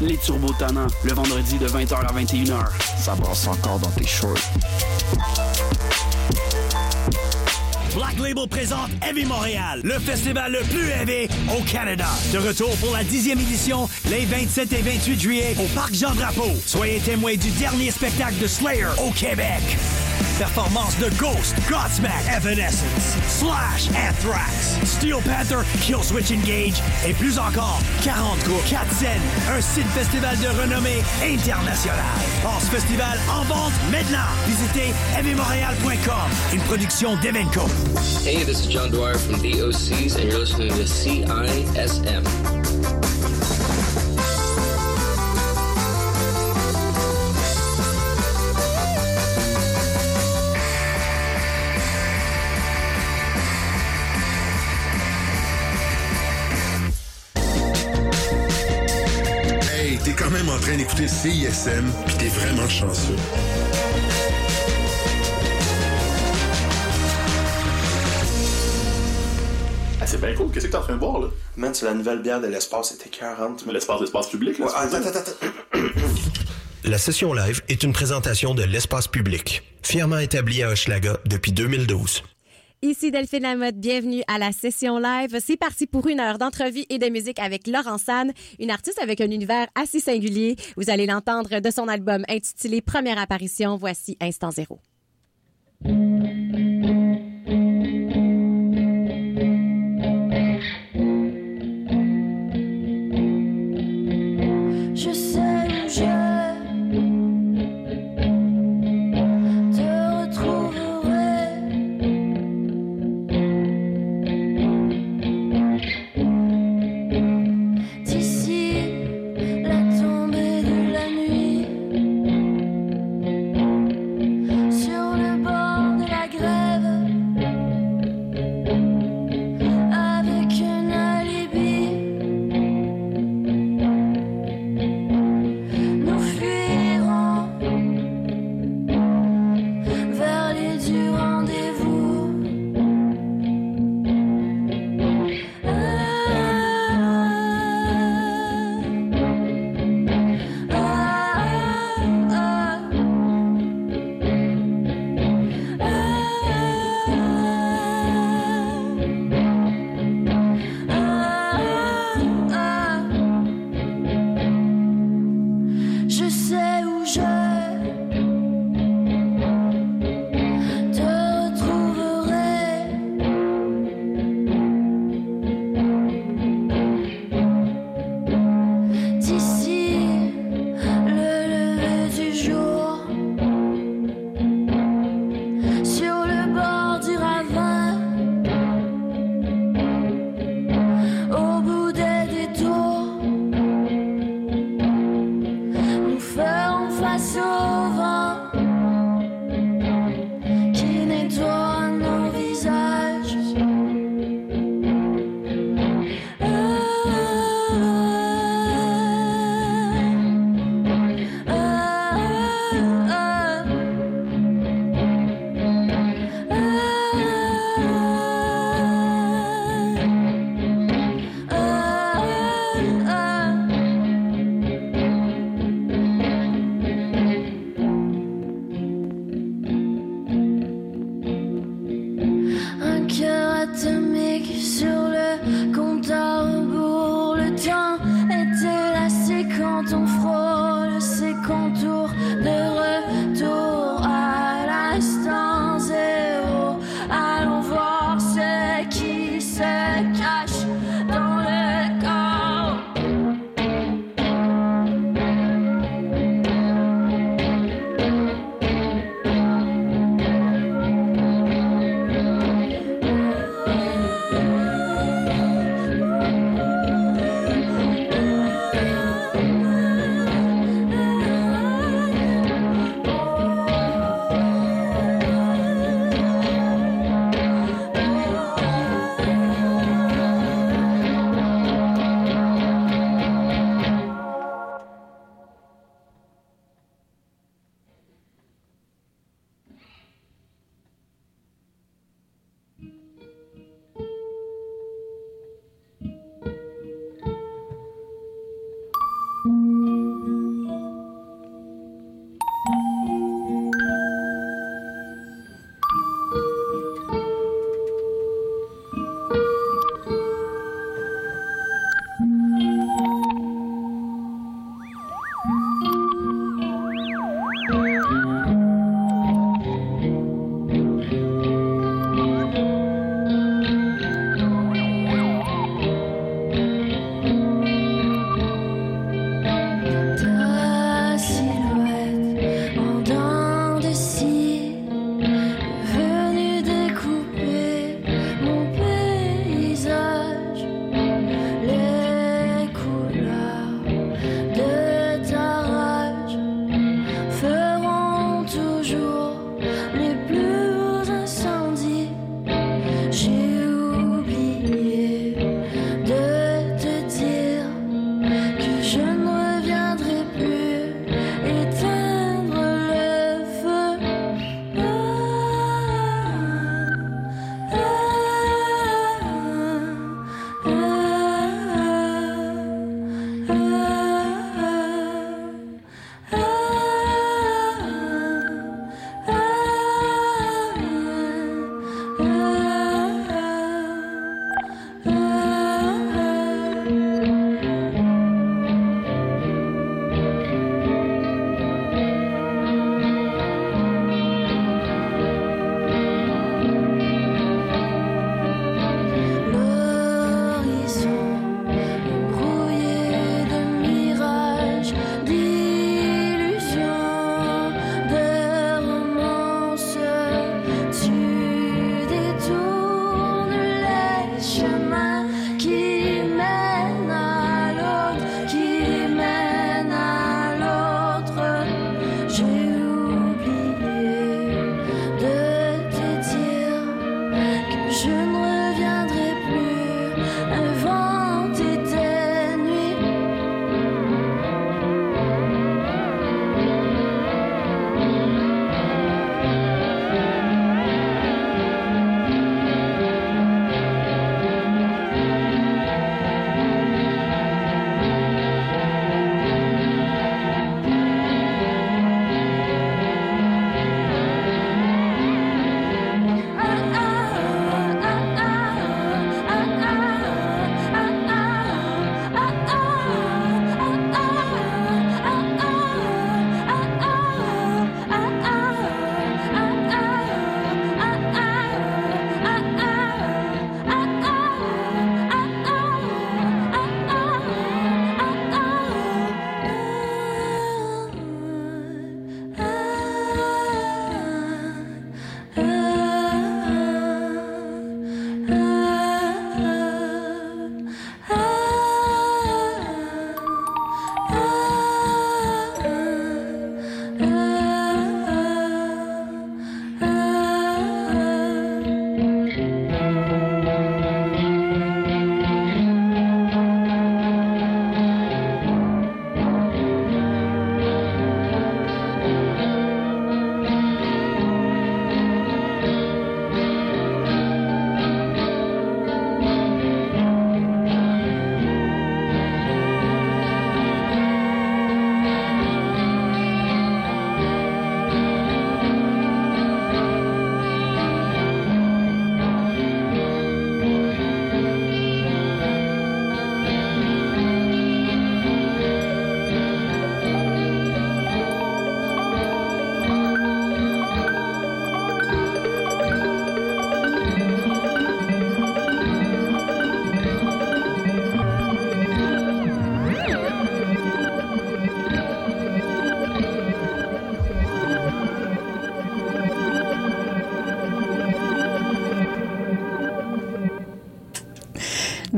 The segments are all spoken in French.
les Turbo Tannants, le vendredi de 20h à 21h. Ça brasse encore dans tes shorts. Black Label présente Heavy Montréal, le festival le plus heavy au Canada. De retour pour la dixième édition, les 27 et 28 juillet au Parc Jean-Drapeau. Soyez témoins du dernier spectacle de Slayer au Québec. Performance de Ghost, Godsmack, Evanescence, Slash, Anthrax, Steel Panther, Killswitch Engage et plus encore. 40 groupes, 4 scènes, un site festival de renommée internationale. Passe festival en vente maintenant. Visitez heavymontréal.com, une production d'Evenco. Hey, this is John Dwyer from the OCs, and you're listening to CISM. D'écouter CISM, pis t'es vraiment chanceux. Ah, c'est bien cool. Qu'est-ce que t'es en train de boire, là? Man, c'est la nouvelle bière de l'espace, c'était 40. Mais l'espace, l'espace public, là. Ouais, attends, attends, attends. La session live est une présentation de l'espace public, fièrement établi à Hochelaga depuis 2012. Ici Delphine Lamotte, bienvenue à la session live. C'est parti pour une heure d'entrevue et de musique avec Laurent San, une artiste avec un univers assez singulier. Vous allez l'entendre de son album intitulé Première apparition. Voici Instant Zéro. Je sais où je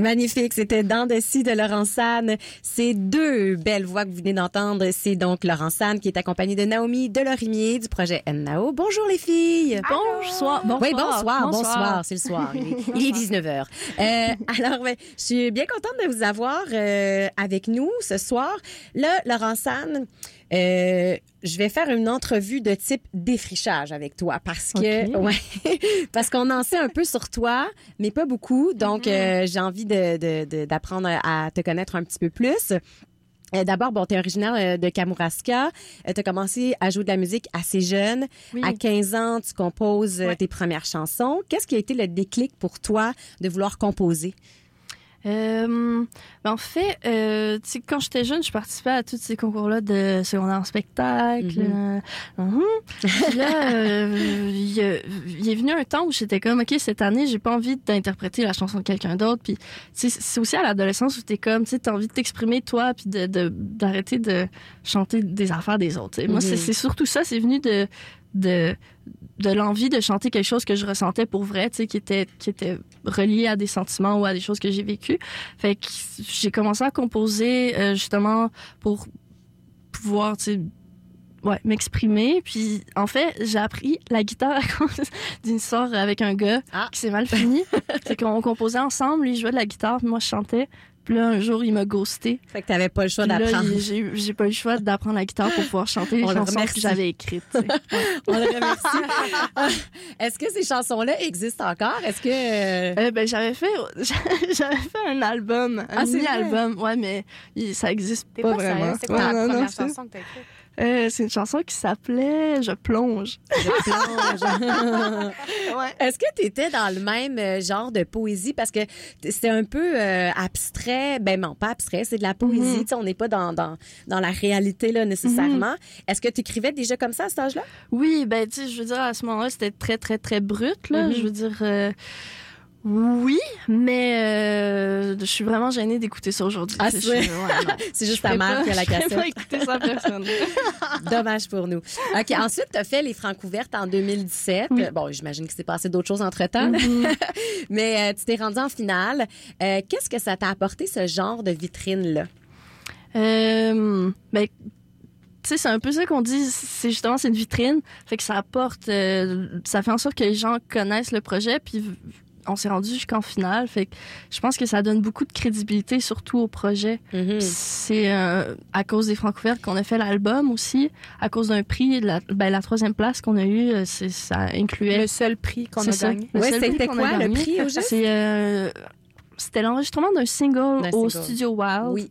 Magnifique, c'était Dans de scie de Laurent San. Ces deux belles voix que vous venez d'entendre, c'est donc Laurent San qui est accompagné de Naomi Delorimier du projet Nao. Bonjour les filles. Bonsoir. Bonsoir. Oui, bonsoir, bonsoir, c'est le soir. Il est, il est 19h. Euh, alors, ouais, je suis bien contente de vous avoir euh, avec nous ce soir. Là, Laurent San, euh, je vais faire une entrevue de type défrichage avec toi parce que ouais, parce qu'on en sait un peu sur toi, mais pas beaucoup. Donc euh, j'ai envie de- de- de- d'apprendre à te connaître un petit peu plus. Euh, D'abord, bon, tu es originaire euh, de Kamouraska. tu as commencé à jouer de la musique assez jeune. Oui. À 15 ans, tu composes euh, Ouais. tes premières chansons. Qu'est-ce qui a été le déclic pour toi de vouloir composer? Euh, ben, en fait, euh, quand j'étais jeune, je participais à tous ces concours-là de secondaire en spectacle. Mhm. euh, mhm. Puis là, euh, il est venu un temps où j'étais comme, OK, cette année, j'ai pas envie d'interpréter la chanson de quelqu'un d'autre. Puis, c'est aussi à l'adolescence où t'es comme, tu t'as envie de t'exprimer toi, puis de, de- d'arrêter de chanter des affaires des autres. Moi, c'est, Mhm. c'est surtout ça, c'est venu de, de, de l'envie de chanter quelque chose que je ressentais pour vrai, tu sais, qui était, qui était relié à des sentiments ou à des choses que j'ai vécues. Fait que j'ai commencé à composer euh, justement pour pouvoir, tu sais, ouais, m'exprimer. Puis en fait, j'ai appris la guitare à cause d'une histoire avec un gars Ah. qui s'est mal fini. c'est qu'on composait ensemble, lui jouait de la guitare, puis moi je chantais. Puis là, un jour, il m'a ghosté. Fait que tu n'avais pas le choix d'apprendre. j'ai j'ai pas eu le choix d'apprendre la guitare pour pouvoir chanter les On le chansons remercie. que j'avais écrites. On le remercie. Est-ce que ces chansons-là existent encore? Est-ce que... euh, Euh, ben, j'avais fait, j'avais fait un album, un Ah, mini-album, ouais, mais ça existe pas, pas vraiment. C'est quoi Ouais, la non, non, première c'est- chanson que t'as écrite? Euh, c'est une chanson qui s'appelait Je plonge. je plonge? Ouais. Est-ce que tu étais dans le même euh, genre de poésie? Parce que c'est un peu euh, abstrait. Ben non, pas abstrait, c'est de la poésie. Mhm. Tu sais, On n'est pas dans, dans, dans la réalité là, nécessairement. Est-ce que tu écrivais déjà comme ça à cet âge-là? Oui, ben, tu sais, je veux dire, à ce moment-là, c'était très, très, très brut, là. Mhm. Je veux dire, euh, oui, mais euh, je suis vraiment gênée d'écouter ça aujourd'hui. Ah, c'est- ouais, juste ta mère qui a la je cassette. pas écouter ça personne. Dommage pour nous. OK. Ensuite, tu as fait les francs ouvertes en 2017. Oui. Bon, j'imagine qu'il s'est passé d'autres choses entre-temps. Mhm. Mais euh, tu t'es rendu en finale. Euh, Qu'est-ce que ça t'a apporté, ce genre de vitrine-là? Euh, ben, tu sais, c'est un peu ça qu'on dit, c'est justement, c'est une vitrine. Fait que ça apporte, euh, ça fait en sorte que les gens connaissent le projet, puis on s'est rendu jusqu'en finale. Fait que je pense que ça donne beaucoup de crédibilité, surtout au projet. Mhm. C'est euh, à cause des Francouvertes qu'on a fait l'album aussi, à cause d'un prix, la, ben, la troisième place qu'on a eue, euh, c'est, ça incluait. Le seul prix qu'on C'est a gagné. Ouais, c'était quoi le prix au juste? Euh, c'était l'enregistrement d'un single D'un au single. Studio Wild. Oui.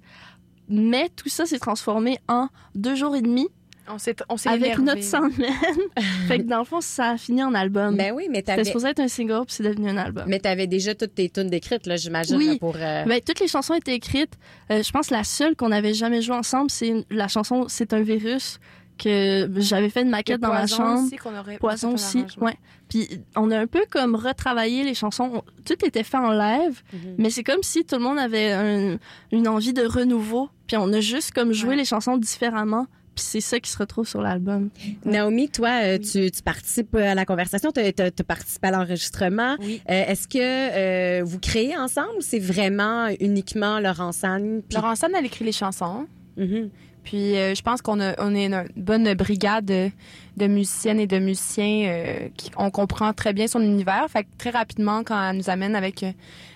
Mais tout ça s'est transformé en deux jours et demi On s'est, on s'est avec énervé. notre semaine. fait que dans le fond, ça a fini en album. Ben oui, mais C'était t'avais... supposé être un single, puis c'est devenu un album. Mais t'avais déjà toutes tes tunes décrites, là, j'imagine, Oui. là, pour... euh, Ben, toutes les chansons étaient écrites. Euh, je pense que la seule qu'on avait jamais jouée ensemble, c'est une- la chanson C'est un virus que j'avais fait une maquette dans ma Poison chambre. aussi qu'on aurait- Poison aussi, ouais. Puis on a un peu comme retravaillé les chansons. On- Tout était fait en live, Mhm. mais c'est comme si tout le monde avait un- une envie de renouveau. Puis on a juste comme joué Ouais. les chansons différemment. Puis c'est ça qui se retrouve sur l'album. Naomi, toi, euh, tu, tu participes à la conversation, tu as participé à l'enregistrement. Oui. Euh, Est-ce que euh, vous créez ensemble ou c'est vraiment uniquement Laurent Sagne? puis- Laurent San, elle écrit les chansons. Mhm. Puis euh, je pense qu'on a, on est une bonne brigade de, de musiciennes et de musiciens euh, qui on comprend très bien son univers. Fait que très rapidement, quand elle nous amène avec, euh,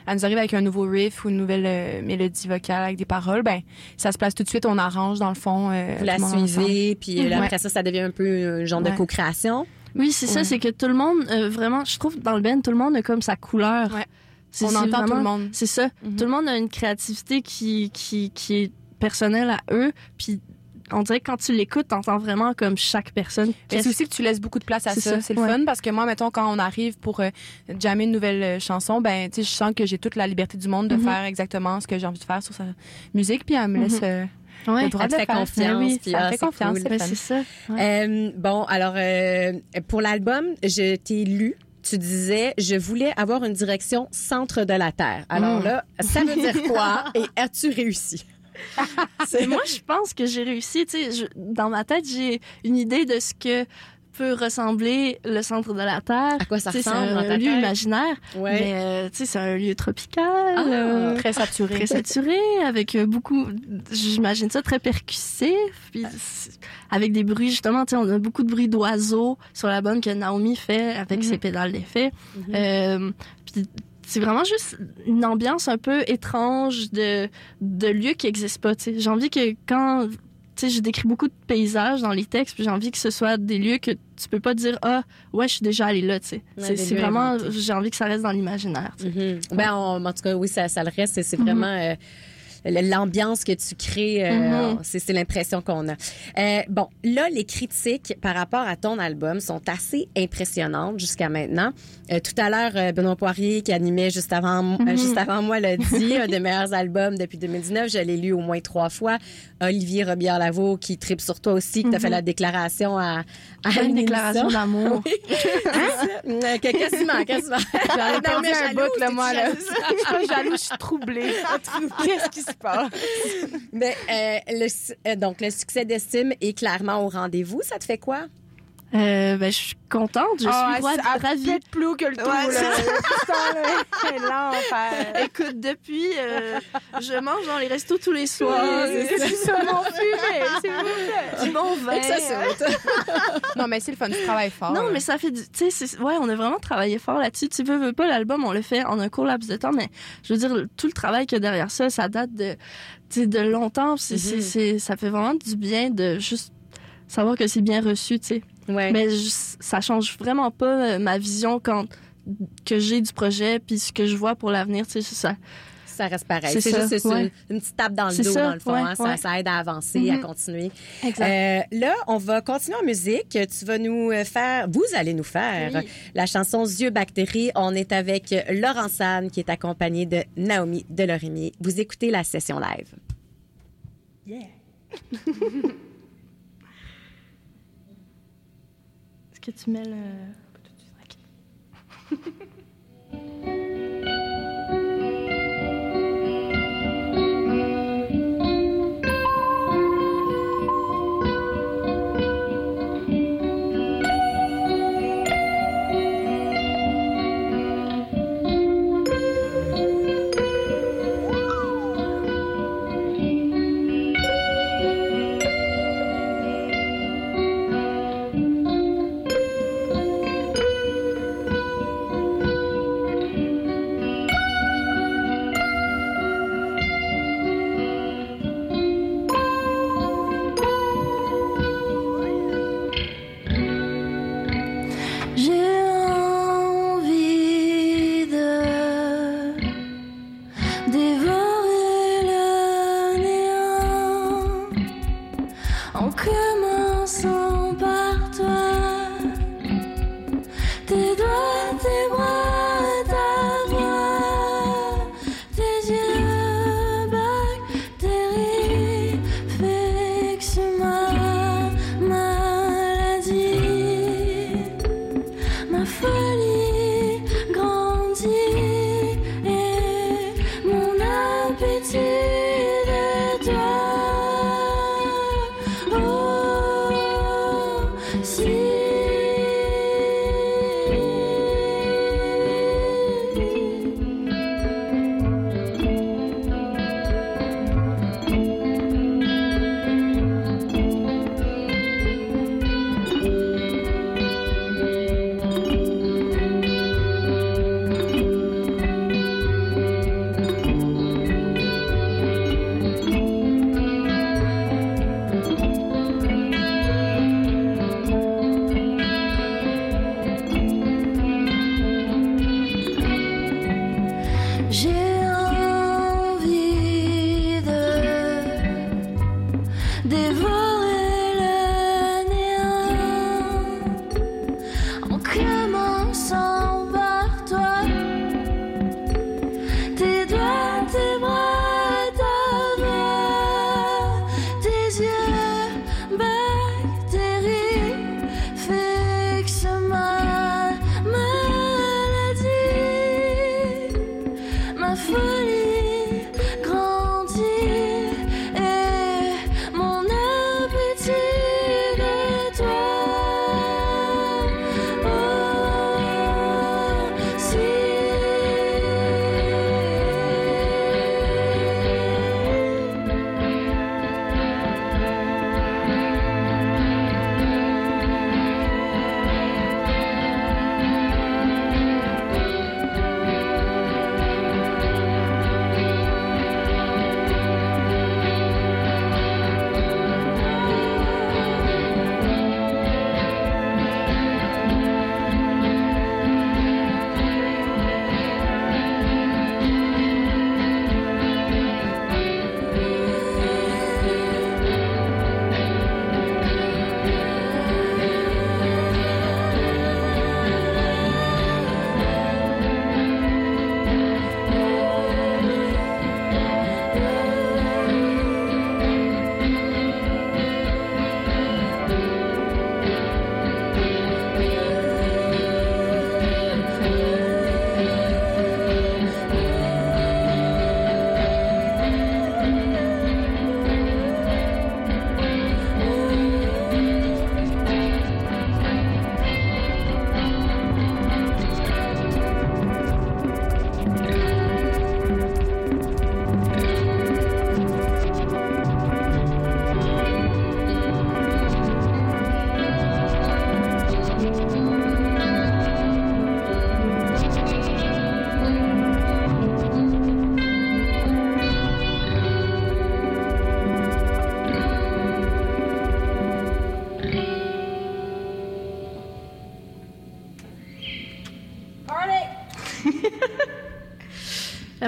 elle nous arrive avec un nouveau riff ou une nouvelle euh, mélodie vocale avec des paroles, ben ça se place tout de suite, on arrange dans le fond. euh, Vous la suivez, puis là, Ouais. après ça, ça devient un peu un genre de co-création. Oui, c'est ça, c'est que tout le monde, euh, vraiment, je trouve dans le band, tout le monde a comme sa couleur. On entend tout le monde. C'est ça. Mhm. Tout le monde a une créativité qui, qui, qui est personnelle à eux. Puis on dirait que quand tu l'écoutes, t'entends vraiment comme chaque personne. Mais c'est aussi que tu laisses beaucoup de place à ça. ça, C'est le ouais. fun parce que moi, mettons, quand on arrive pour euh, jammer une nouvelle euh, chanson, ben, tu sais, je sens que j'ai toute la liberté du monde de Mhm. faire exactement ce que j'ai envie de faire sur sa musique, puis elle me Mhm. laisse euh, Ouais. le droit Elle de fait faire. confiance, Ben oui, puis ça ah, fait confiance, cool. c'est Ben, c'est ça. Ouais. Euh, bon, alors, euh, pour l'album, je t'ai lu. Tu disais, je voulais avoir une direction centre de la Terre. Alors Mm. là, ça veut dire quoi et as-tu réussi? Moi, je pense que j'ai réussi. Tu sais, je- dans ma tête, j'ai une idée de ce que peut ressembler le centre de la Terre. À quoi ça ressemble C'est un lieu imaginaire. Ouais. Mais euh, tu sais, c'est un lieu tropical. Ah, euh, Très saturé. Très saturé, avec euh, beaucoup, j'imagine ça très percussif, puis avec des bruits justement, tu sais, on a beaucoup de bruits d'oiseaux sur l'album que Naomi fait avec Mhm. ses pédales d'effet. Euh, puis c'est vraiment juste une ambiance un peu étrange de, de lieux qui n'existent pas. J'ai envie que quand. Tu sais, je décris beaucoup de paysages dans les textes, puis j'ai envie que ce soit des lieux que tu peux pas dire Ah, ouais, je suis déjà allé là, tu sais. Ouais, C'est vraiment. J'ai envie que ça reste dans l'imaginaire. Mhm. Ben, on- en tout cas, oui, ça, ça le reste. C'est Mhm. vraiment euh, l'ambiance que tu crées. euh, Mhm. C'est c'est l'impression qu'on a. Euh, bon, là, les critiques par rapport à ton album sont assez impressionnantes jusqu'à maintenant. Euh, tout à l'heure, euh, Benoît Poirier, qui animait juste avant, euh, Mhm. juste avant moi, l'a dit, un des meilleurs albums depuis 2019. Je l'ai lu au moins trois fois. Olivier Robillard-Lavaux, qui tripe sur toi aussi, qui t'a Mhm. fait la déclaration à, à Une déclaration d'amour. Oui. Euh, que- Quasiment, quasiment. J'en ai un bout, là, moi, là. Je suis pas jalouse, je suis troublée. Qu'est-ce qui se Mais euh, euh, donc, le succès d'estime est clairement au rendez-vous. Ça te fait quoi? Euh, ben, je suis contente, je Ah, suis c'est à ravie. peut-être plus haut que le tout, Ouais, là. c'est c'est l'enfer. Écoute, depuis, euh, je mange dans les restos tous les soirs. Oui, c'est du saumon fumé, s'il vous. Du bon vin. Ça, c'est Non, mais c'est le fun, tu travailles fort. Non, là. mais ça fait du. Tu sais, c'est- ouais, on a vraiment travaillé fort là-dessus. Tu veux, veux pas, l'album, on le fait en un court laps de temps, mais je veux dire, tout le travail qu'il y a derrière ça, ça date de, tu sais, de longtemps. C'est, c'est- Mhm. c'est- ça fait vraiment du bien de juste savoir que c'est bien reçu, tu sais. Ouais. Mais je- ça change vraiment pas euh, ma vision quand que j'ai du projet puis ce que je vois pour l'avenir, tu sais, ça. Ça reste pareil. C'est juste c'est ouais. une, une petite tape dans le dos, ça, dans le fond. ouais, hein. ça, ouais. ça aide à avancer, à Mhm. continuer. Euh, là, on va continuer en musique. Tu vas nous euh, faire, vous allez nous faire Oui. la chanson Yeux bactéries. On est avec Laurent San qui est accompagné de Naomi Delorimier. Vous écoutez la session live. Est-ce que tu mets.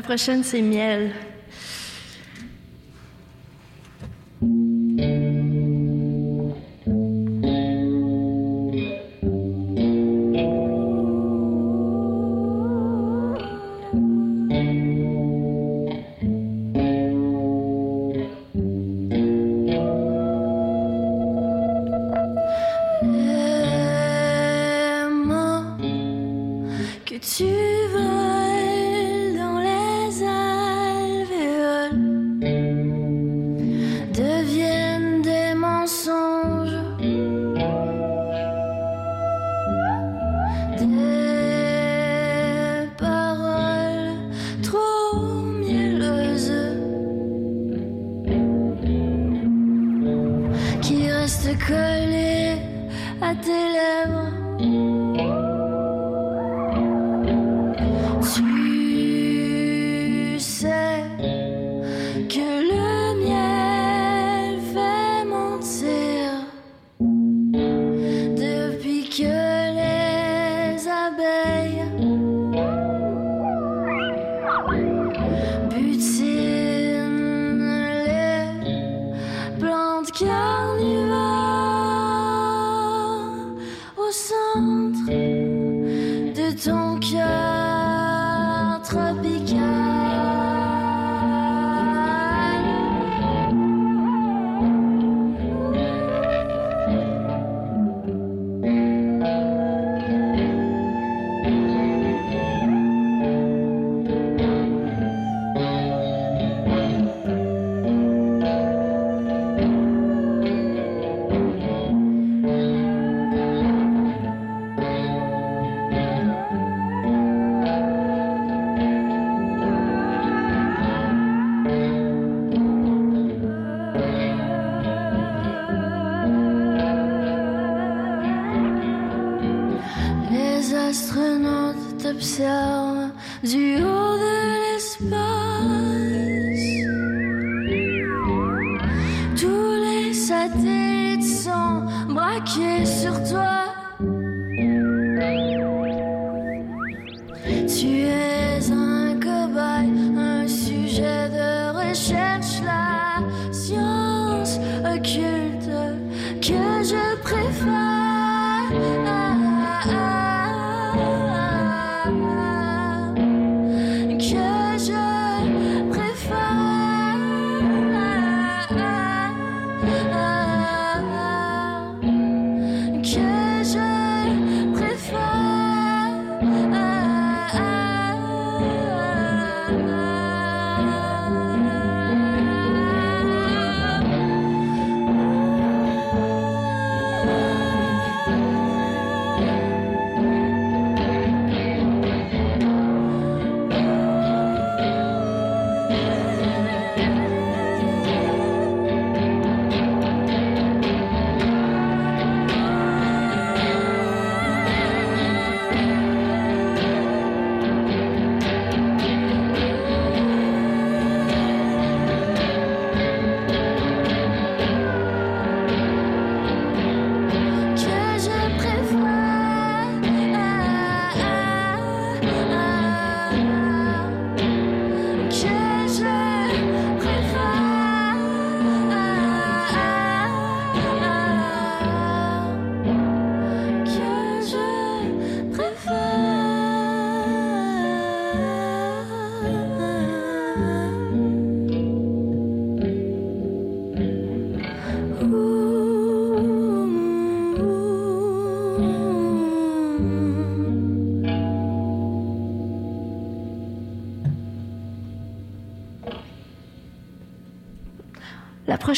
La prochaine, c'est miel.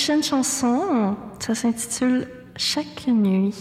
prochaine chanson, ça s'intitule Chaque nuit.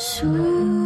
So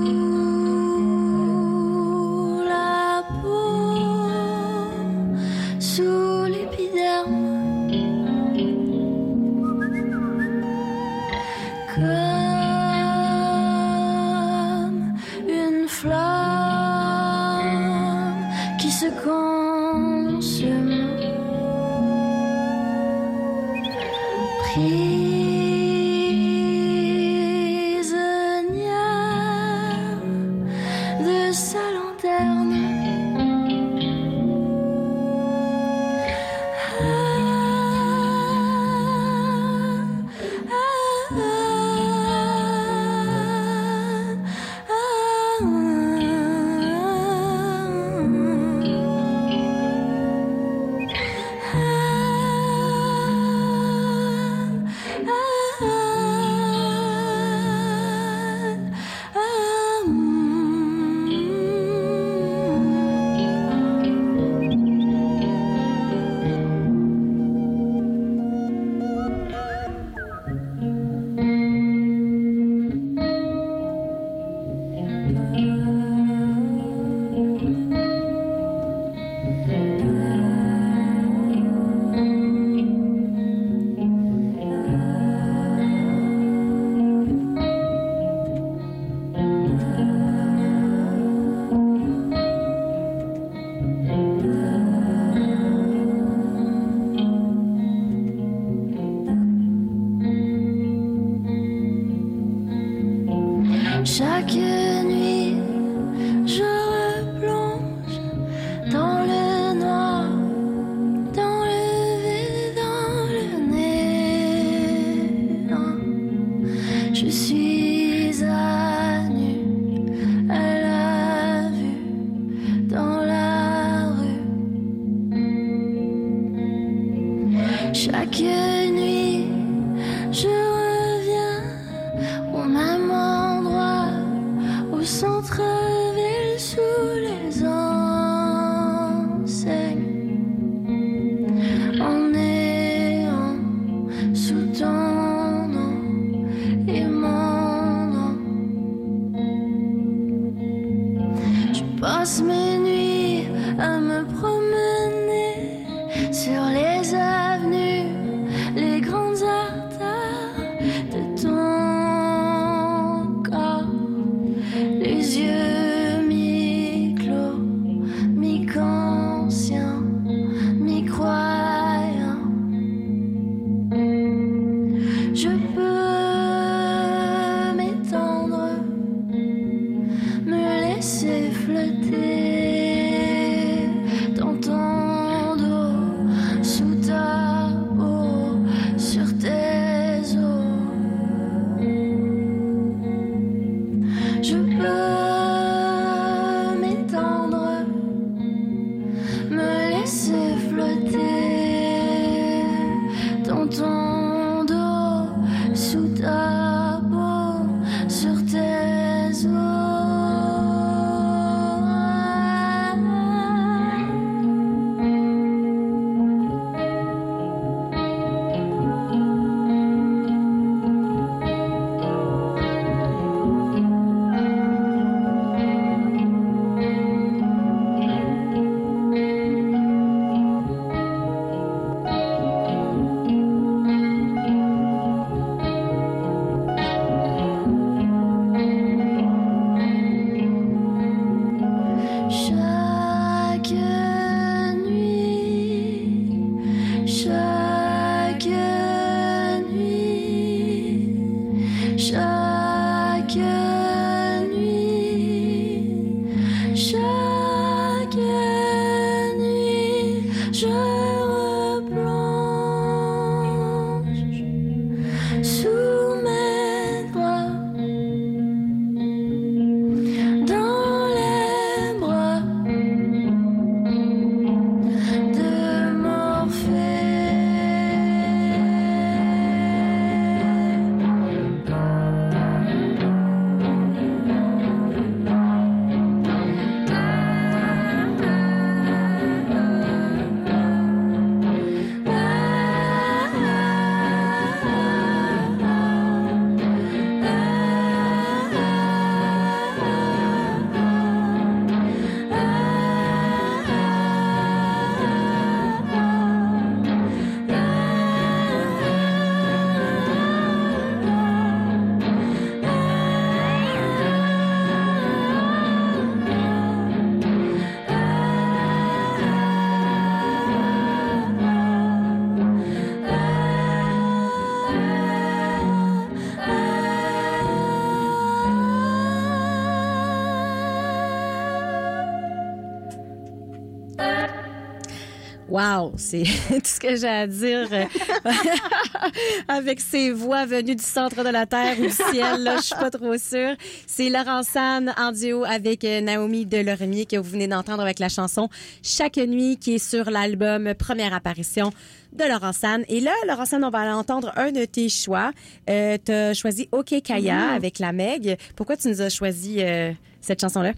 c'est tout ce que j'ai à dire euh, avec ces voix venues du centre de la terre ou du ciel. Là, je suis pas trop sûre. C'est Laurent San en duo avec euh, Naomi Delormier que vous venez d'entendre avec la chanson Chaque nuit qui est sur l'album Première apparition de Laurent San. Et là, Laurent San, on va aller entendre un de tes choix. Euh, tu as choisi OK Kaya Mhm. avec la Meg. Pourquoi tu nous as choisi euh, cette chanson-là?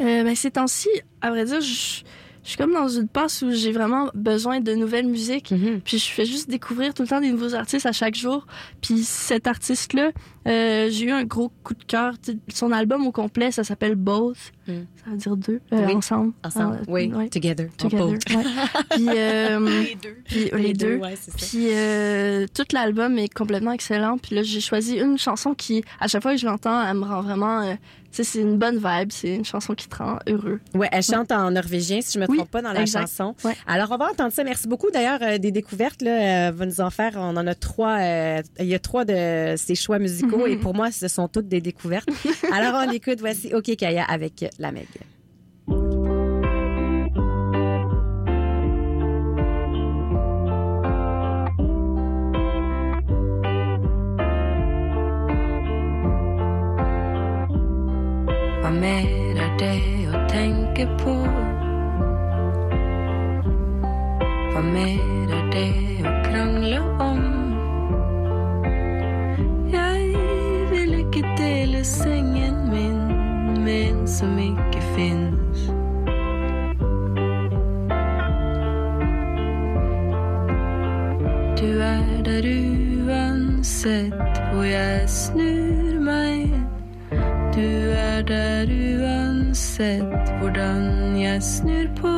Euh, ben, ces temps-ci, à vrai dire, je je suis comme dans une passe où j'ai vraiment besoin de nouvelles musiques. Puis je fais juste découvrir tout le temps des nouveaux artistes à chaque jour. Puis cet artiste-là, euh, j'ai eu un gros coup de cœur. Son album au complet, ça s'appelle Both. Ça veut dire deux, euh, Oui. ensemble. Ensemble, Ah, oui. ouais. Together. Together, Both. ouais. Puis, euh, Les deux. puis, Les les, deux, deux. ouais, ça. Puis euh, tout l'album est complètement excellent. Puis là, j'ai choisi une chanson qui, à chaque fois que je l'entends, elle me rend vraiment... c'est une bonne vibe. C'est une chanson qui te rend heureux. Ouais, elle chante en norvégien, si je me trompe Oui, pas, dans la exact. chanson. Alors, on va entendre ça. Merci beaucoup. D'ailleurs, euh, des découvertes, là, euh, va nous en faire. On en a trois. euh, il y a trois de ces choix musicaux Mhm. et pour moi, ce sont toutes des découvertes. Alors, on écoute. Voici OK Kaya avec la Meg. Mer er det å tenke på? Hva mer er det å krangle om? Jeg vil ikke dele sengen min med en som ikke fins. Du er der uansett hvor jeg snur meg. Du er der uansett hvordan jeg snur på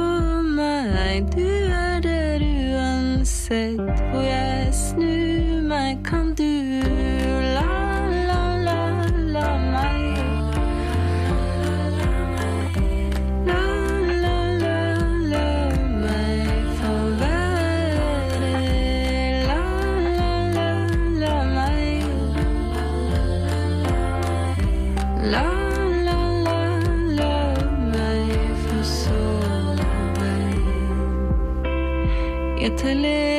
meg. Du er der uansett hvor jeg snur meg. Kan बदले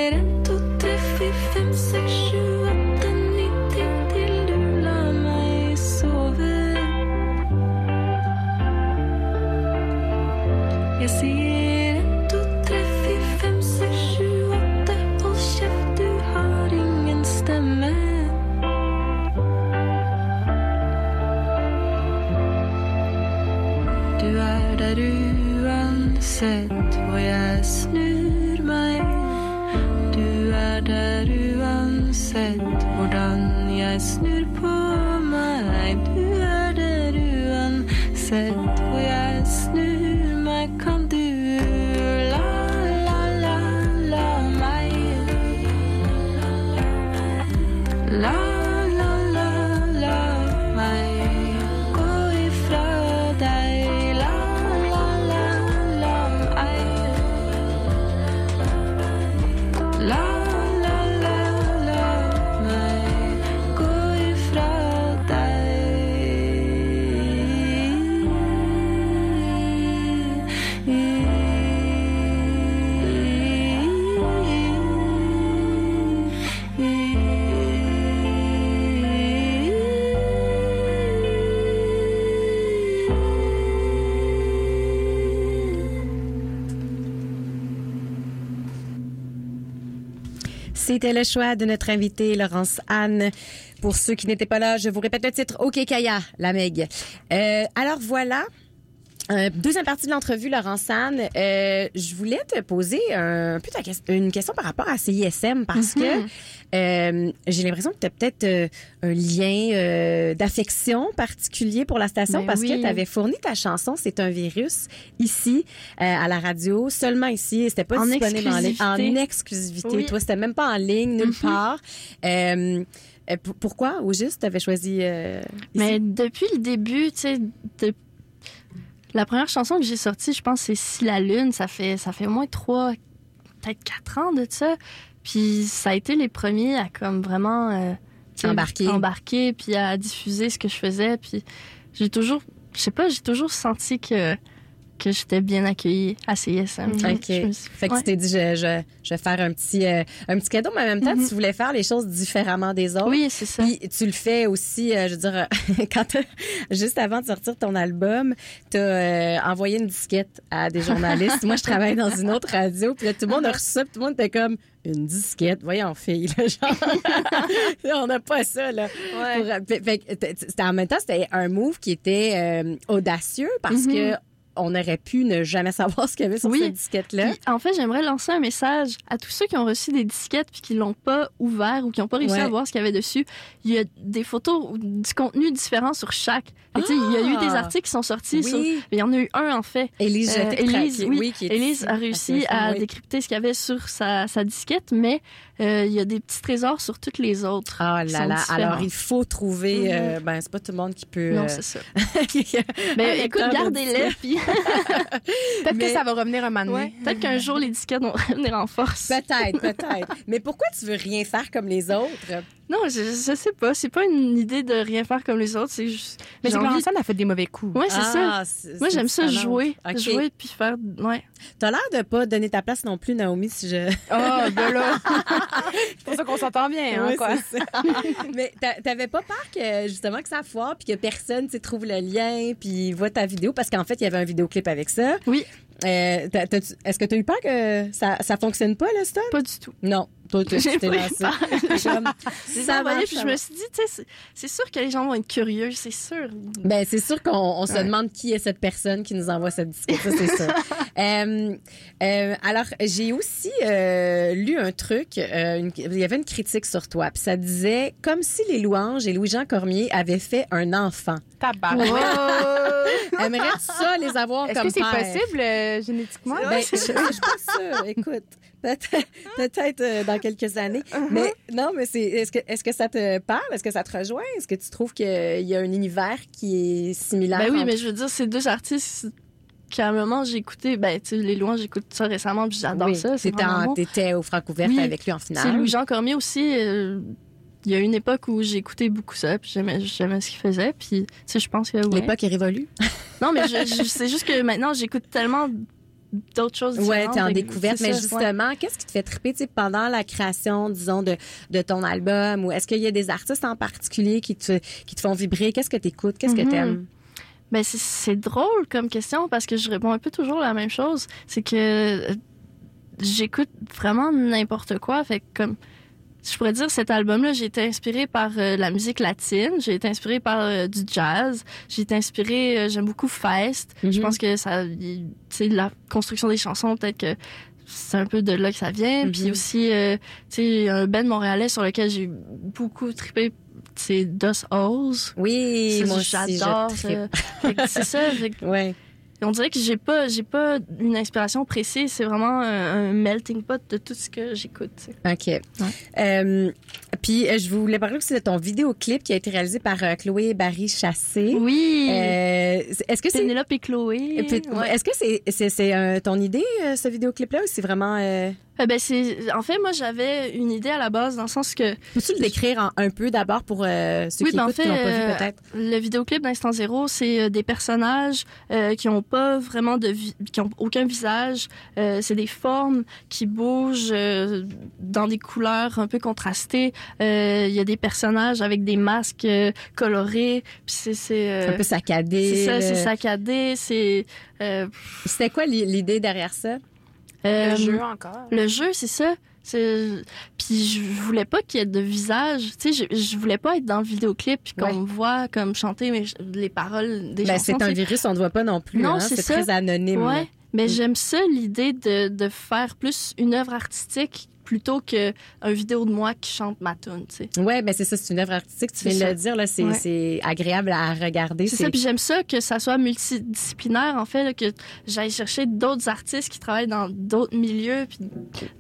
C'était le choix de notre invitée, Laurence Anne. Pour ceux qui n'étaient pas là, je vous répète le titre, OK Kaya, la Meg. Euh, alors voilà. Euh, deuxième partie de l'entrevue, Laurence Anne. Euh, je voulais te poser un, peu ta ques- une question par rapport à CISM parce que euh, j'ai l'impression que tu as peut-être un lien d'affection particulier pour la station Ben parce que tu avais fourni ta chanson C'est un virus ici à la radio, seulement ici. C'était pas En disponible en ligne. En exclusivité. Oui. Toi, c'était même pas en ligne, nulle part. Euh, euh, p- pourquoi, au juste, tu avais choisi ici? Mais depuis le début, tu sais, de- la première chanson que j'ai sortie, je pense, c'est Si la Lune. Ça fait, ça fait au moins trois, peut-être quatre ans de ça. Puis ça a été les premiers à comme vraiment euh, Embarquer. embarquer, puis à diffuser ce que je faisais. Puis j'ai toujours, je sais pas, j'ai toujours senti que que j'étais bien accueillie à CISM. OK. Suis- Fait que ouais. tu t'es dit, je, je, je vais faire un petit, euh, un petit cadeau, mais en même temps, Mhm. tu voulais faire les choses différemment des autres. Oui, c'est ça. Puis tu le fais aussi, euh, je veux dire, quand t'as- juste avant de sortir ton album, tu as envoyé une disquette à des journalistes. Moi, je travaille dans une autre radio, puis là, tout le monde a reçu ça, puis tout le monde était comme une disquette? Voyons, fille, là, genre. on n'a pas ça, là. Pour- fait- en même temps, c'était un move qui était euh, audacieux parce Mhm. que on aurait pu ne jamais savoir ce qu'il y avait sur Oui. cette disquette-là. En fait, j'aimerais lancer un message à tous ceux qui ont reçu des disquettes puis qui l'ont pas ouvert ou qui n'ont pas réussi Ouais. à voir ce qu'il y avait dessus. Il y a des photos ou du contenu différent sur chaque. Sais, Il y a eu des Ah! articles qui sont sortis. Oui. sur- Il y en a eu un, en fait. Élise Euh, Élise, oui. oui, qui est Élise a réussi à décrypter ce qu'il y avait sur sa, sa disquette, mais euh, il y a des petits trésors sur toutes les autres. Ah là là, alors il faut trouver. Mhm. euh, ben, c'est pas tout le monde qui peut. Non, c'est ça. Mais Mais écoute, gardez-les, puis Peut-être Mais- que ça va revenir un moment donné. ouais, peut-être qu'un jour, les disquettes vont revenir en force. Peut-être, peut-être. Mais pourquoi tu veux rien faire comme les autres? Non, je, je sais pas. C'est pas une idée de rien faire comme les autres. C'est juste. Mais j'ai c'est que envie- Laurence a fait des mauvais coups. Ouais, c'est ça. Ah, c'est- Moi, c'est j'aime ça jouer. Jouer puis faire. Ouais. T'as l'air de pas donner ta place non plus, Naomi, si je. Oh, ben là. c'est pour ça qu'on s'entend bien, hein, quoi. c'est ça. Mais t'a- t'avais pas peur que justement que ça foire puis que personne tu trouve le lien puis voit ta vidéo? Parce qu'en fait il y avait un vidéoclip avec ça. Oui. Euh, t'as- Est-ce que tu as eu peur que ça ça fonctionne pas le stunt Pas du tout. Non. Toi, tu t'es lancé. ça marche, puis je me suis dit, tu sais, c'est- sûr que les gens vont être curieux, c'est sûr. Ben, c'est sûr qu'on on se Ouais. demande qui est cette personne qui nous envoie cette. Ça, c'est sûr. Euh, euh, alors, j'ai aussi euh, lu un truc. euh, une- il y avait une critique sur toi. Puis ça disait comme si les louanges et Louis-Jean Cormier avaient fait un enfant. Tabarouette. Aimerais ça les avoir Est-ce comme que c'est père? possible euh, génétiquement? Ben, je, je suis pas sûre. Écoute, peut-être, peut-être euh, dans quelques années. Mais non, mais c'est est-ce que est-ce que ça te parle? Est-ce que ça te rejoint? Est-ce que tu trouves qu'il y a un univers qui est similaire Ben oui, entre- mais je veux dire, c'est deux artistes qu'à un moment j'ai écouté, ben, tu sais, les louanges, j'écoute ça récemment, puis j'adore Oui, ça. c'est t'étais au Francouverte Oui. avec lui en finale. C'est Louis-Jean Cormier aussi. euh, il y a une époque où écouté beaucoup ça, puis j'aimais, j'aimais ce qu'il faisait, puis tu sais, je pense que ouais. L'époque est révolue. Non, mais c'est juste que maintenant j'écoute tellement d'autres choses Ouais, différentes. t'es en découverte. Mais ça, ouais. justement, qu'est-ce qui te fait triper tu pendant la création, disons, de, de ton album? Ou est-ce qu'il y a des artistes en particulier qui te, qui te font vibrer? Qu'est-ce que t'écoutes? Qu'est-ce que Mhm. t'aimes? Ben, c'est- drôle comme question parce que je réponds un peu toujours la même chose. C'est que euh, j'écoute vraiment n'importe quoi. Fait que comme je pourrais dire, cet album-là, j'ai été inspirée par euh, la musique latine, j'ai été inspirée par euh, du jazz, j'ai été inspirée, euh, j'aime beaucoup Feist. Je Mhm. pense que ça, tu sais, la construction des chansons, peut-être que c'est un peu de là que ça vient. Mhm. Puis aussi, euh, tu sais, un band montréalais sur lequel j'ai beaucoup trippé, c'est Dos Oz. Oui, moi aussi, j'adore C'est ça. fait que On dirait que j'ai pas, j'ai pas une inspiration précise. C'est vraiment un, un melting pot de tout ce que j'écoute. OK. Euh, puis, euh, je voulais parler aussi de ton vidéoclip qui a été réalisé par euh, Chloé Barry Chassé. Oui. Euh, est-ce que c'est. Pénélope et Chloé. Ouais. Est-ce que c'est c'est c'est, euh, ton idée euh, ce vidéoclip là ou c'est vraiment euh... Ben, c'est, en fait, moi, j'avais une idée à la base dans le sens que Peux-tu le décrire en un peu d'abord pour euh, ceux Oui, qui ben, en fait, qui l'ont pas vu euh, peut-être? le vidéoclip d'Instant Zéro, c'est des personnages euh, qui ont pas vraiment de vi- qui ont aucun visage. Euh, c'est des formes qui bougent dans des couleurs un peu contrastées. Il y a des personnages avec des masques colorés. Puis c'est c'est un peu saccadé. c'est ça, c'est saccadé. C'est euh, C'était quoi l'i- l'idée derrière ça? Euh, Le jeu encore. le jeu, c'est ça. Puis je voulais pas qu'il y ait de visage. Tu sais, je, je voulais pas être dans le vidéoclip puis qu'on Ouais. me voit comme chanter mes- les paroles des Ben, chansons. c'est un virus, on ne voit pas non plus. Non, hein, c'est très anonyme. Ouais, mais Mm. j'aime ça l'idée de, de faire plus une œuvre artistique plutôt que un vidéo de moi qui chante ma tune, tu sais. Ouais, ben c'est ça, c'est une œuvre artistique. Tu viens de le dire là, c'est Ouais. agréable à regarder. C'est ça, puis j'aime ça que ça soit multidisciplinaire, en fait, là, que j'aille chercher d'autres artistes qui travaillent dans d'autres milieux, puis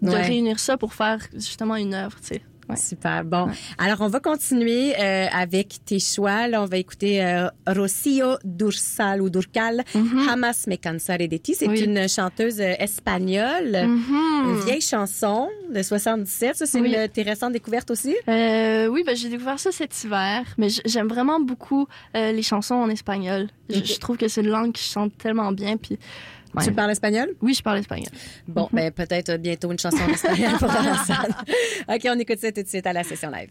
de Ouais. réunir ça pour faire justement une œuvre, tu sais. Super. Bon, alors on va continuer euh, avec tes choix. Là, on va écouter euh, Rocio Dursal ou Durcal, Hamas me cansaré de ti. C'est. Oui. une chanteuse euh, espagnole, Mhm. une vieille chanson de 77. Ça, c'est Oui. une tes récente découverte aussi? Euh, oui, ben, j'ai découvert ça cet hiver, mais j'aime vraiment beaucoup les chansons en espagnol. Je-. Je trouve que c'est une langue qui chante tellement bien. Puis, ouais. Tu parles espagnol? Oui, je parle espagnol. Bon, ben peut-être bientôt une chanson en espagnol pour Laurence. OK, on écoute ça tout de suite à la session live.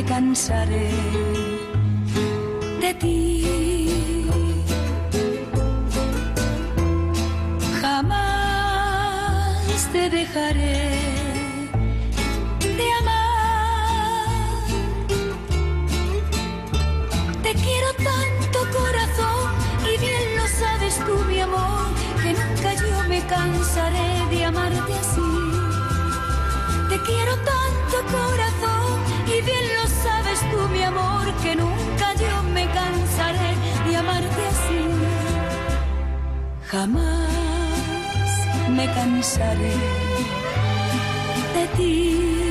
Me cansaré de ti. Jamás te dejaré mi amor que nunca yo me cansaré de amarte así. Jamás me cansaré de ti.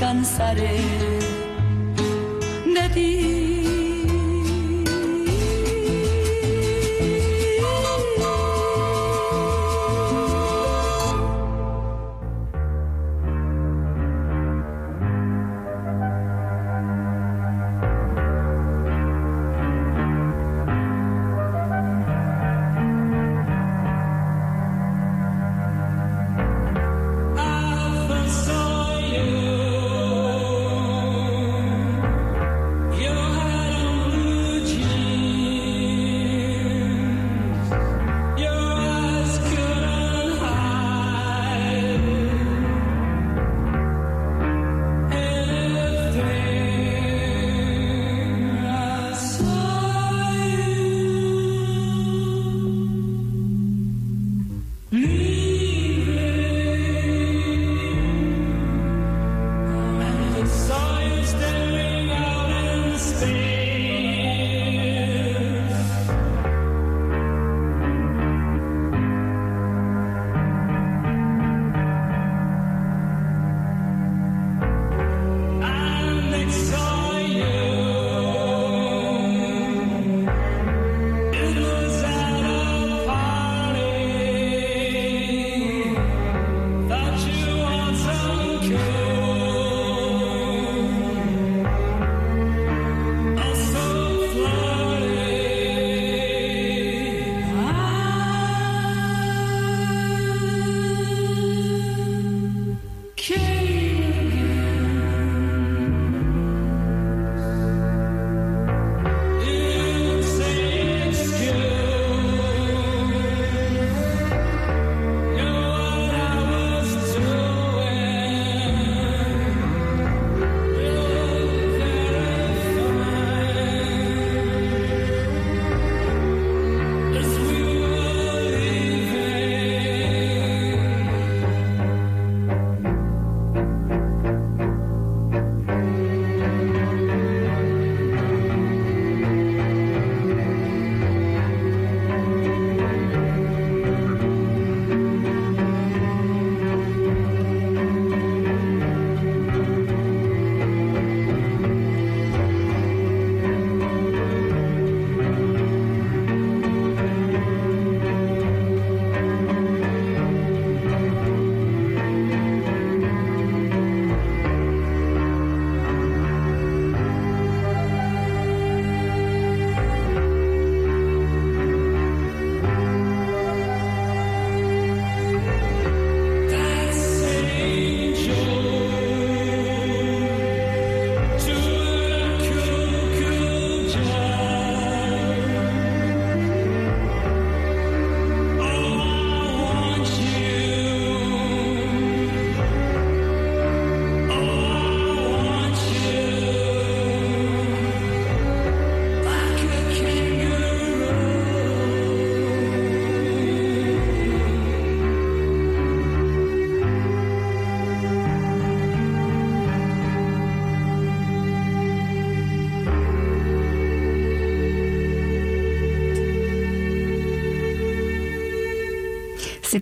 descansaré.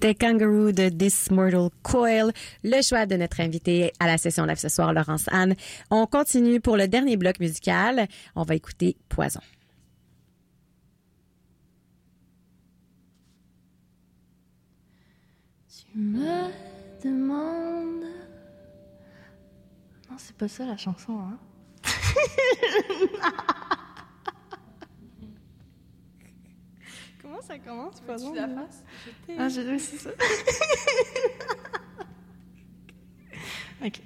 C'était Kangaroo de This Mortal Coil, le choix de notre invité à la session live ce soir, Laurence Anne. On continue pour le dernier bloc musical. On va écouter Poison. Tu me demandes. Non, c'est pas ça la chanson, hein? ça commence, Poison? la fasses? Ah, oui, c'est ça. ok.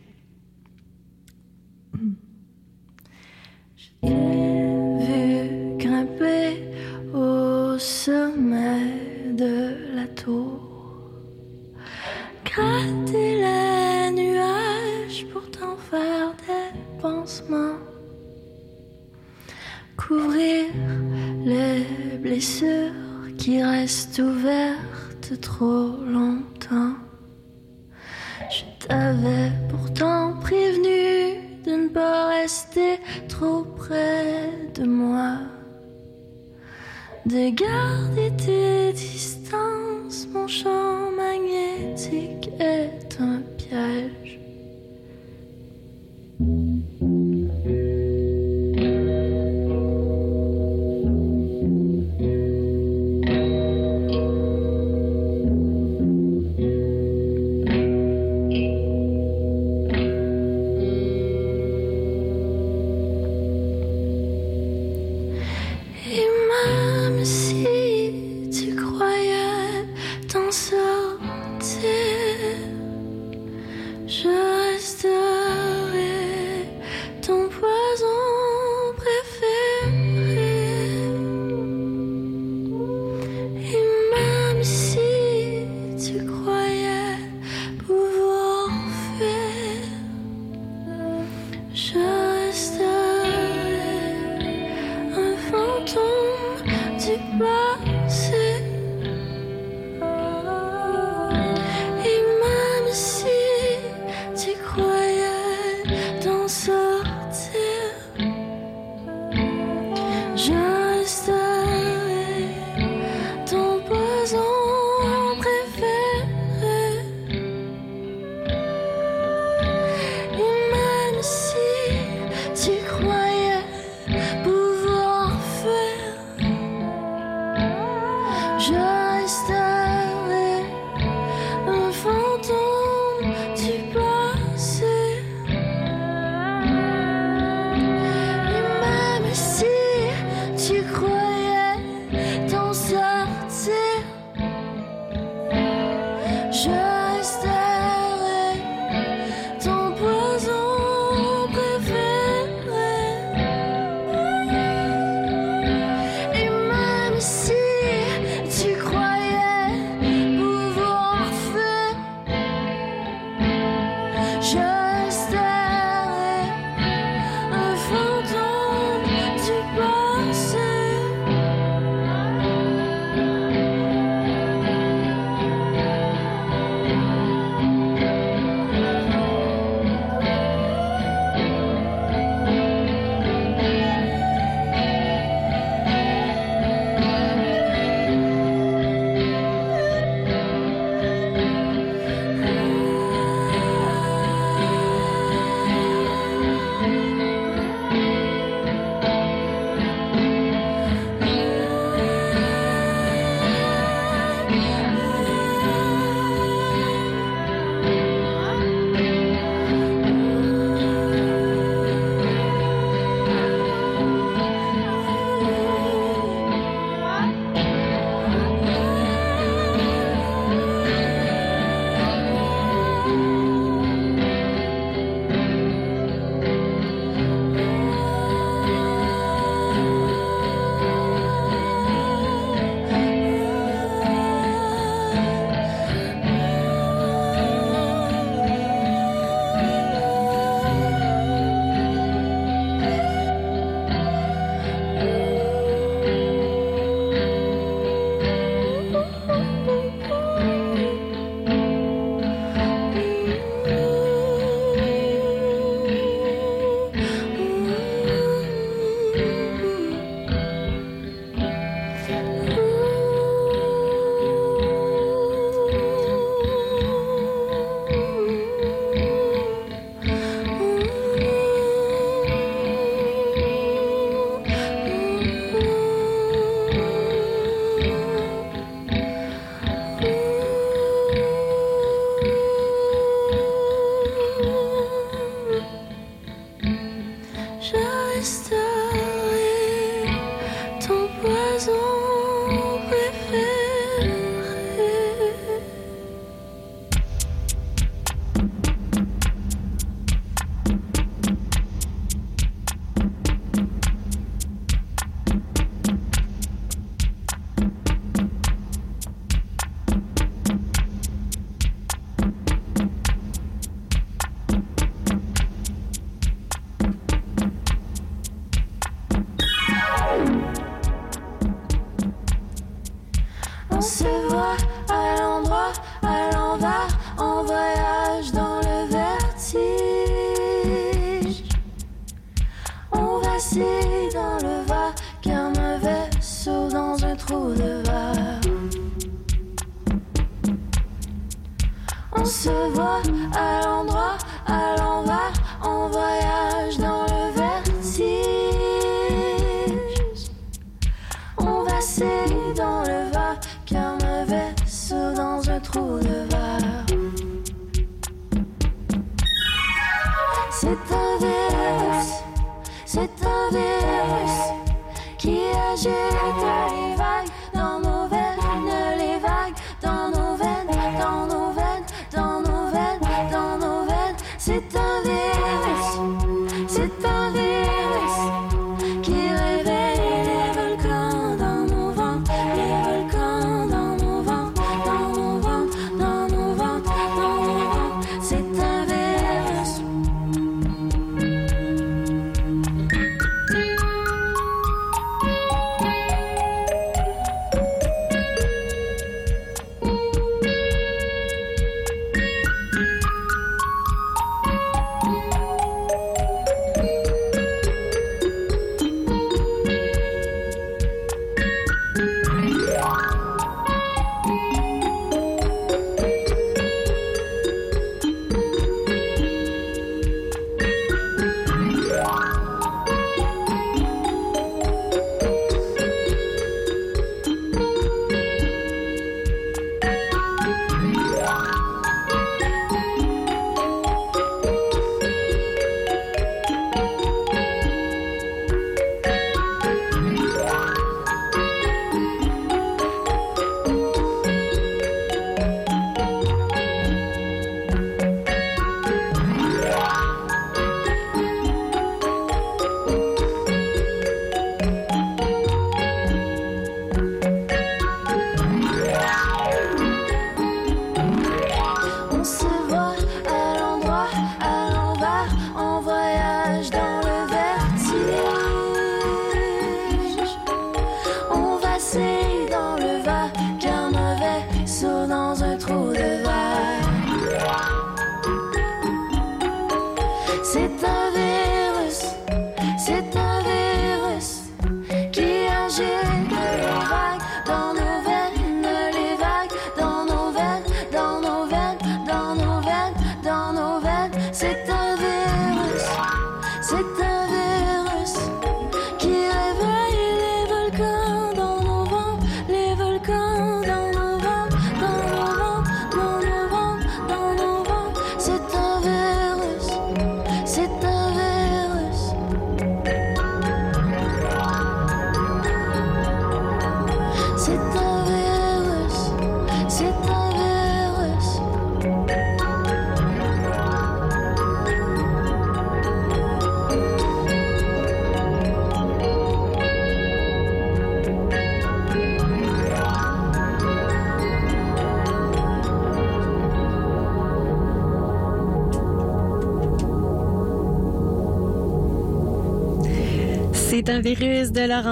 Se voit à l'endroit,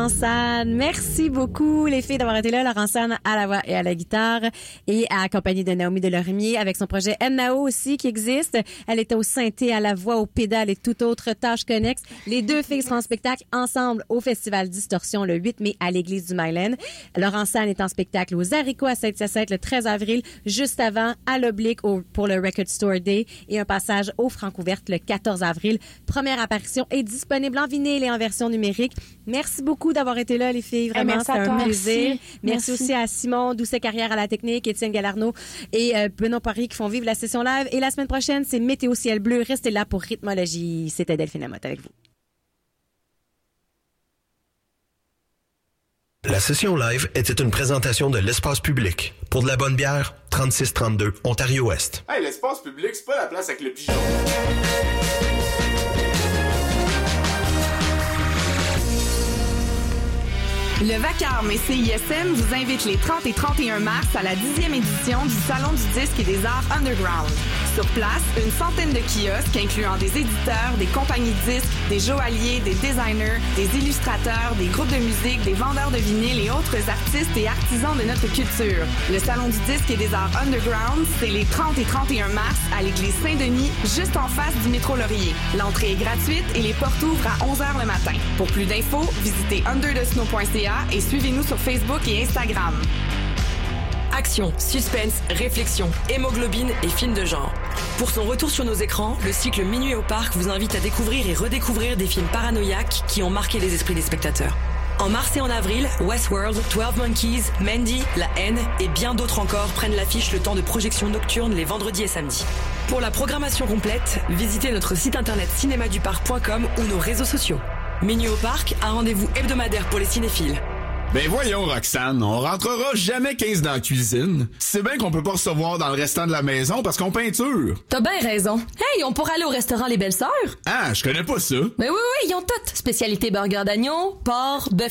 San. Merci beaucoup, les filles, d'avoir été là. Laurent San à la voix et à la guitare et accompagnée de Naomi Delormier avec son projet Nao aussi qui existe. Elle était au synthé, à la voix, au pédale et toute autre tâche connexe. Les deux filles seront en spectacle ensemble au Festival Distorsion le 8 mai à l'église du Myland. Laurent San est en spectacle aux haricots à Sainte-Cécile le 13 avril, juste avant à l'oblique pour le Record Store Day et un passage au Francouverte le 14 avril. Première apparition est disponible en vinyle et en version numérique. Merci beaucoup d'avoir été là, les filles. Merci c'était à un toi. plaisir. Merci. Merci, aussi à Simon, Doucet Carrière à la technique, Étienne Galarno et euh, Benoît Paris qui font vivre la session live. Et la semaine prochaine, c'est Météo Ciel Bleu. Restez là pour Rythmologie. C'était Delphine Lamotte avec vous. La session live était une présentation de l'espace public. Pour de la bonne bière, 3632 Ontario-Ouest. Hey, l'espace public, c'est pas la place avec le pigeon. Le Vacarme et CISM vous invitent les 30 et 31 mars à la 10e édition du Salon du disque et des arts underground. Sur place, une centaine de kiosques incluant des éditeurs, des compagnies disques, des joailliers, des designers, des illustrateurs, des groupes de musique, des vendeurs de vinyle et autres artistes et artisans de notre culture. Le Salon du disque et des arts underground, c'est les 30 et 31 mars à l'église Saint-Denis, juste en face du métro Laurier. L'entrée est gratuite et les portes ouvrent à 11h le matin. Pour plus d'infos, visitez underthesnow.ca et suivez-nous sur Facebook et Instagram. Action, suspense, réflexion, hémoglobine et films de genre. Pour son retour sur nos écrans, le cycle Minuit au parc vous invite à découvrir et redécouvrir des films paranoïaques qui ont marqué les esprits des spectateurs. En mars et en avril, Westworld, 12 Monkeys, Mandy, La haine et bien d'autres encore prennent l'affiche le temps de projection nocturne les vendredis et samedis. Pour la programmation complète, visitez notre site internet cinémaduparc.com ou nos réseaux sociaux. Minuit au parc, un rendez-vous hebdomadaire pour les cinéphiles. Ben voyons, Roxane, on rentrera jamais 15 dans la cuisine. C'est bien qu'on peut pas recevoir dans le restant de la maison parce qu'on peinture. T'as bien raison. Hey, on pourrait aller au restaurant Les Belles Sœurs? Ah, je connais pas ça. Ben oui, oui, ils ont toutes. Spécialité burger d'agneau, porc, bœuf